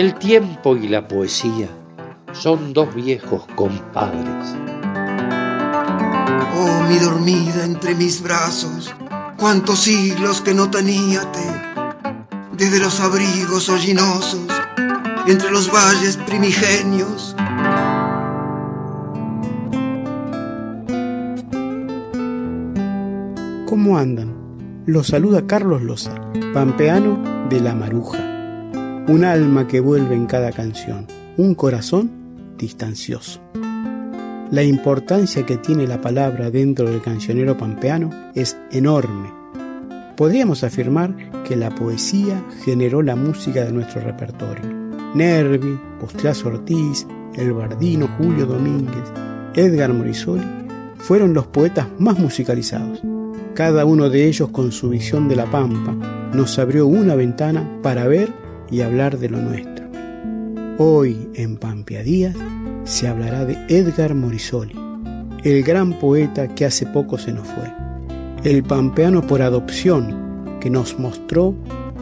El tiempo y la poesía son dos viejos compadres. Oh, mi dormida entre mis brazos, cuántos siglos que no teníate, desde los abrigos hollinosos, entre los valles primigenios. ¿Cómo andan? Los saluda Carlos Loza, pampeano de La Maruja. Un alma que vuelve en cada canción, un corazón distancioso. La importancia que tiene la palabra dentro del cancionero pampeano es enorme. Podríamos afirmar que la poesía generó la música de nuestro repertorio. Nervi, Postlazo Ortiz, El Bardino Julio Domínguez, Edgar Morisoli fueron los poetas más musicalizados. Cada uno de ellos con su visión de la pampa nos abrió una ventana para ver y hablar de lo nuestro. Hoy en Pampeadías se hablará de Edgar Morisoli, el gran poeta que hace poco se nos fue, el pampeano por adopción que nos mostró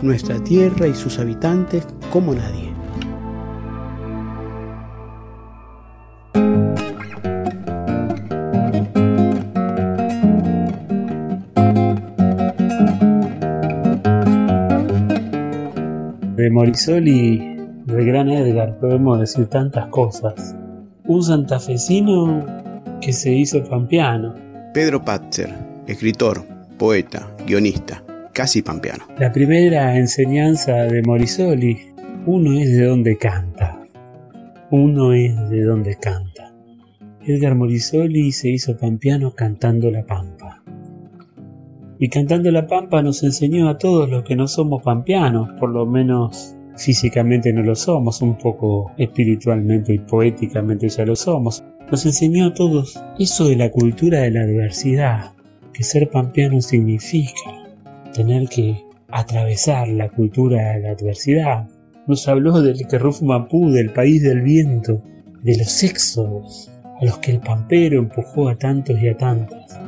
nuestra tierra y sus habitantes como nadie. De Morisoli, de Gran Edgar, podemos decir tantas cosas. Un santafesino que se hizo pampeano. Pedro Patzer, escritor, poeta, guionista, casi pampeano. La primera enseñanza de Morisoli, uno es de donde canta. Uno es de donde canta. Edgar Morisoli se hizo pampeano cantando la pampa. Y cantando la pampa nos enseñó a todos los que no somos pampeanos, por lo menos físicamente no lo somos, un poco espiritualmente y poéticamente ya lo somos. Nos enseñó a todos eso de la cultura de la adversidad, que ser pampeano significa tener que atravesar la cultura de la adversidad. Nos habló del Kerruf Mapú, del país del viento, de los éxodos, a los que el pampero empujó a tantos y a tantas.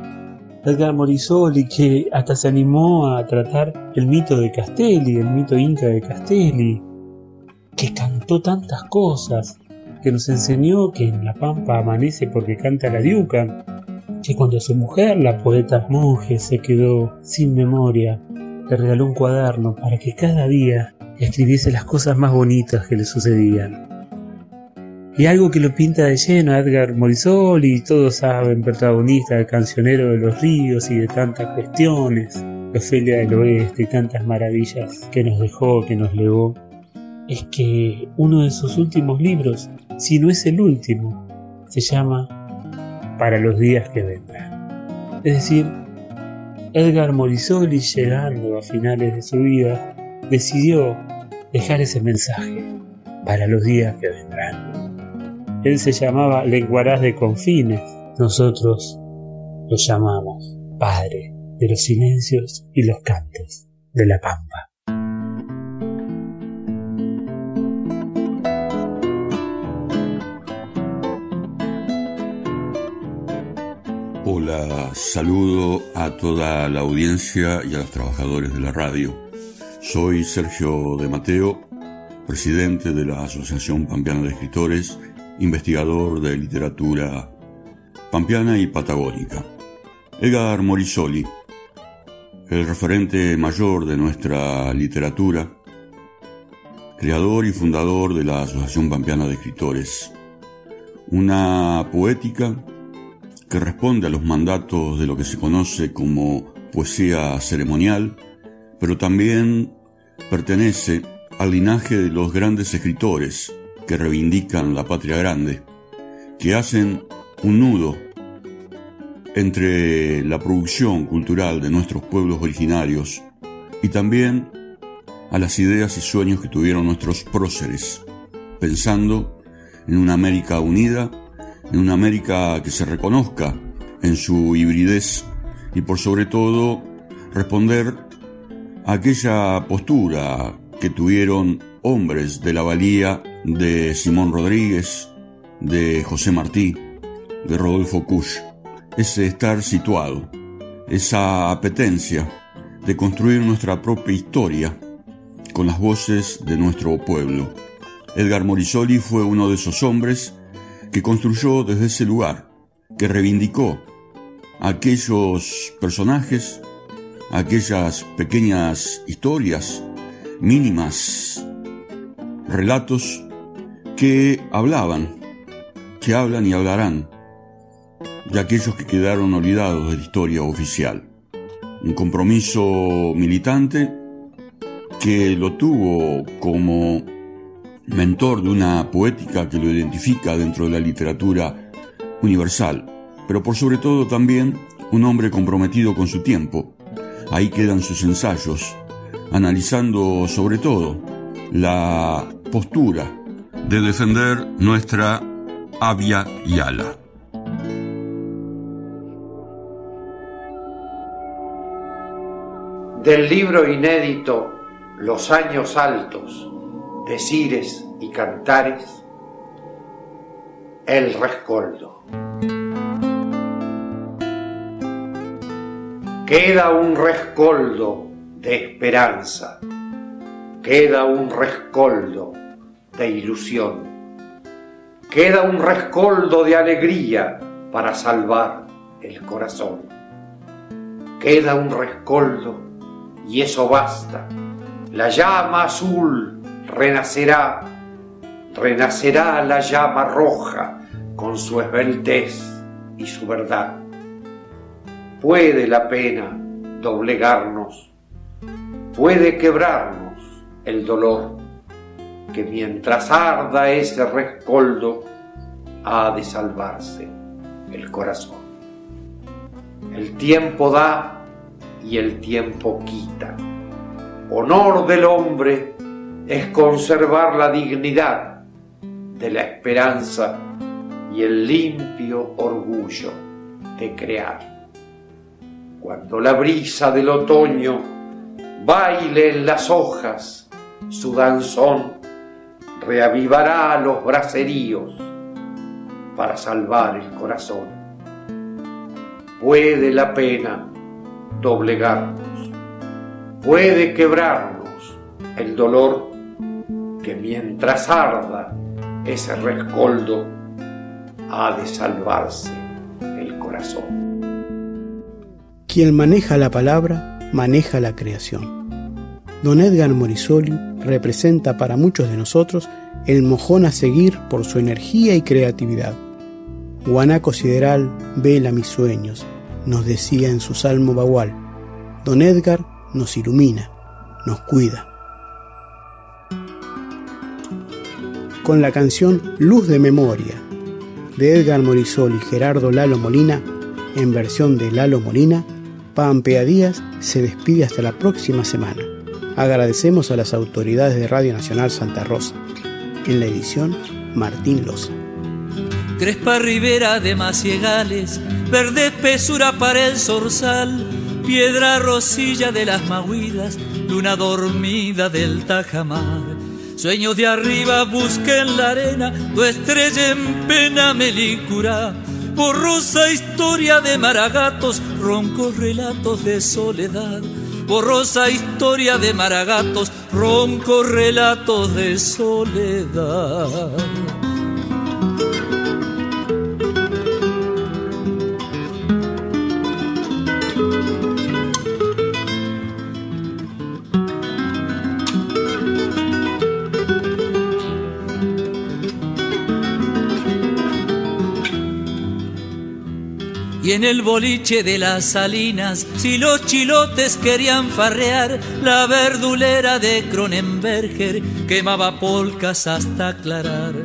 Edgar Morisoli, que hasta se animó a tratar el mito de Castelli, el mito inca de Castelli, que cantó tantas cosas, que nos enseñó que en la pampa amanece porque canta la diuca, que cuando su mujer, la poeta monje, se quedó sin memoria, le regaló un cuaderno para que cada día escribiese las cosas más bonitas que le sucedían. Y algo que lo pinta de lleno Edgar Morisoli, todos saben, protagonista del cancionero de los ríos y de tantas cuestiones, Ofelia del Oeste y tantas maravillas que nos dejó, que nos legó, es que uno de sus últimos libros, si no es el último, se llama Para los días que vendrán. Es decir, Edgar Morisoli, llegando a finales de su vida, decidió dejar ese mensaje para los días que vendrán. Él se llamaba Lenguaraz de Confines. Nosotros lo llamamos Padre de los silencios y los cantos de la Pampa. Hola, saludo a toda la audiencia y a los trabajadores de la radio. Soy Sergio de Mateo, presidente de la Asociación Pampeana de Escritores investigador de literatura pampeana y patagónica. Edgar Morisoli, el referente mayor de nuestra literatura, creador y fundador de la Asociación Pampeana de Escritores, una poética que responde a los mandatos de lo que se conoce como poesía ceremonial, pero también pertenece al linaje de los grandes escritores que reivindican la patria grande, que hacen un nudo entre la producción cultural de nuestros pueblos originarios y también a las ideas y sueños que tuvieron nuestros próceres, pensando en una América unida, en una América que se reconozca en su hibridez y por sobre todo responder a aquella postura que tuvieron hombres de la valía de Simón Rodríguez, de José Martí, de Rodolfo Kusch, ese estar situado, esa apetencia de construir nuestra propia historia con las voces de nuestro pueblo. Edgar Morisoli fue uno de esos hombres que construyó desde ese lugar, que reivindicó aquellos personajes, aquellas pequeñas historias, mínimas, relatos que hablaban, que hablan y hablarán de aquellos que quedaron olvidados de la historia oficial. Un compromiso militante que lo tuvo como mentor de una poética que lo identifica dentro de la literatura universal, pero por sobre todo también un hombre comprometido con su tiempo. Ahí quedan sus ensayos, analizando sobre todo la postura de defender nuestra Avia Yala. Del libro inédito los años altos de Cires y Cantares, el rescoldo. Queda un rescoldo de esperanza, queda un rescoldo de ilusión, queda un rescoldo de alegría para salvar el corazón, queda un rescoldo y eso basta. La llama azul renacerá, renacerá la llama roja con su esbeltez y su verdad. Puede la pena doblegarnos, puede quebrarnos el dolor, que mientras arda ese rescoldo ha de salvarse el corazón. El tiempo da y el tiempo quita honor del hombre es conservar la dignidad de la esperanza y el limpio orgullo de crear. Cuando la brisa del otoño baile las hojas su danzón, reavivará los braceríos para salvar el corazón. Puede la pena doblegarnos puede quebrarnos el dolor que mientras arda ese rescoldo ha de salvarse el corazón. Quien maneja la palabra, maneja la creación. Don Edgar Morisoli representa para muchos de nosotros el mojón a seguir por su energía y creatividad. Guanaco Sideral vela mis sueños, nos decía en su salmo bagual. Don Edgar nos ilumina, nos cuida. Con la canción Luz de Memoria de Edgar Morisol y Gerardo Lalo Molina, en versión de Lalo Molina, Pampea Díaz se despide hasta la próxima semana. Agradecemos a las autoridades de Radio Nacional Santa Rosa. En la edición, Martín Loza. Crespa Rivera de Maciegales, verde espesura para el zorzal piedra rosilla de las mahuidas, luna dormida del tajamar. Sueños de arriba busquen la arena, tu estrella en pena me licura. Borrosa historia de maragatos, roncos relatos de soledad. Borrosa historia de maragatos, roncos relatos de soledad. En el boliche de las salinas, si los chilotes querían farrear, la verdulera de Cronenberger quemaba polcas hasta aclarar.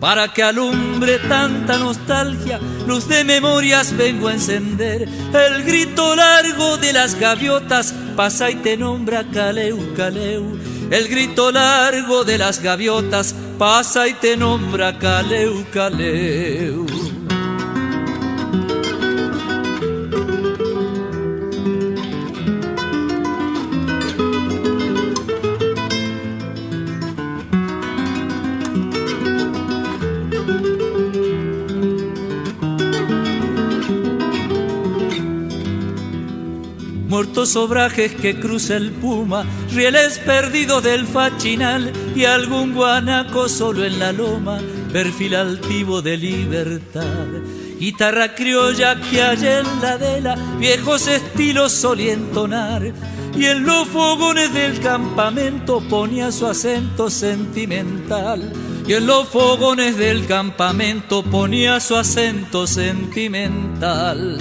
Para que alumbre tanta nostalgia, luz de memorias vengo a encender. El grito largo de las gaviotas pasa y te nombra Caleu, Caleu El grito largo de las gaviotas pasa y te nombra Caleu, Caleu. Muertos obrajes que cruza el puma, rieles perdidos del fachinal y algún guanaco solo en la loma, perfil altivo de libertad. Guitarra criolla que hay en la dela, viejos estilos solía entonar, y en los fogones del campamento ponía su acento sentimental. Y en los fogones del campamento ponía su acento sentimental.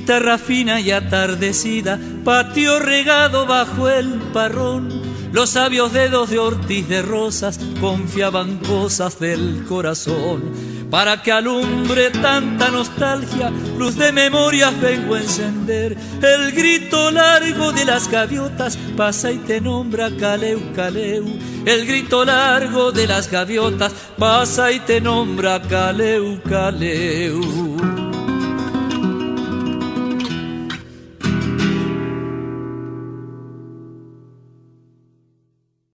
Guitarra fina y atardecida, patio regado bajo el parrón. Los sabios dedos de Ortiz de Rosas confiaban cosas del corazón. Para que alumbre tanta nostalgia, luz de memorias vengo a encender. El grito largo de las gaviotas pasa y te nombra Caleu, Caleu. El grito largo de las gaviotas pasa y te nombra Caleu, Caleu.